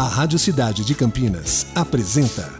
A Rádio Cidade de Campinas apresenta.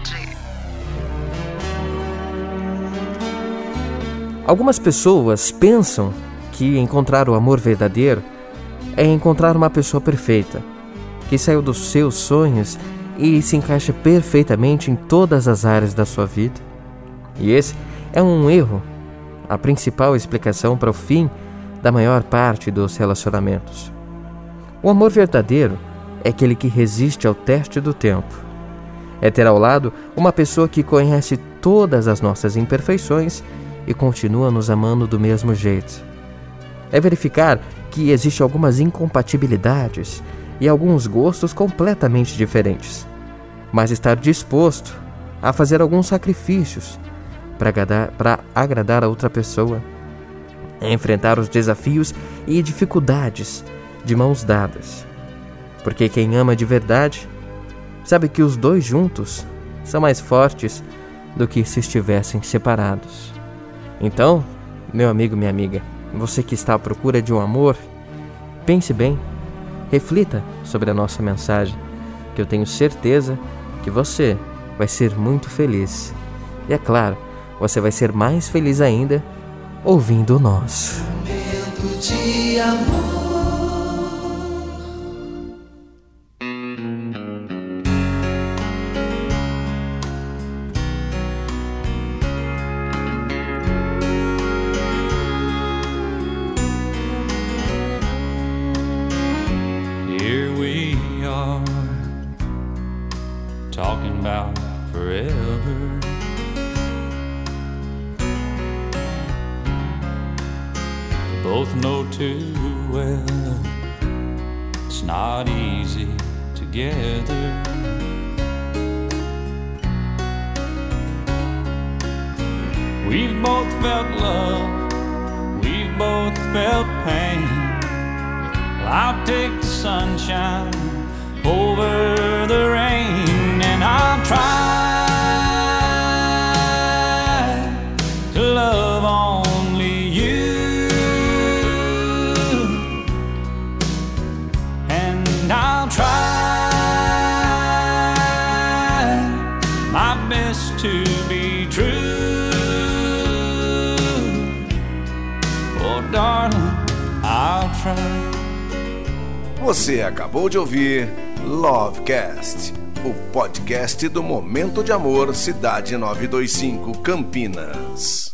Algumas pessoas pensam que encontrar o amor verdadeiro é encontrar uma pessoa perfeita, que saiu dos seus sonhos e se encaixa perfeitamente em todas as áreas da sua vida. E esse é um erro, a principal explicação para o fim da maior parte dos relacionamentos. O amor verdadeiro é aquele que resiste ao teste do tempo. É ter ao lado uma pessoa que conhece todas as nossas imperfeições e continua nos amando do mesmo jeito. É verificar que existem algumas incompatibilidades e alguns gostos completamente diferentes, mas estar disposto a fazer alguns sacrifícios para agradar, agradar a outra pessoa, é enfrentar os desafios e dificuldades de mãos dadas. Porque quem ama de verdade sabe que os dois juntos são mais fortes do que se estivessem separados. Então, meu amigo, minha amiga, você que está à procura de um amor, pense bem, reflita sobre a nossa mensagem, que eu tenho certeza que você vai ser muito feliz. E é claro, você vai ser mais feliz ainda ouvindo o nosso. Momento de amor. Talking about forever. We both know too well it's not easy together. We've both felt love, we've both felt pain. Well, I'll take the sunshine I'll try my best to be true. Oh, darling, I'll try. Você acabou de ouvir Lovecast, o podcast do Momento de Amor Cidade 925 Campinas.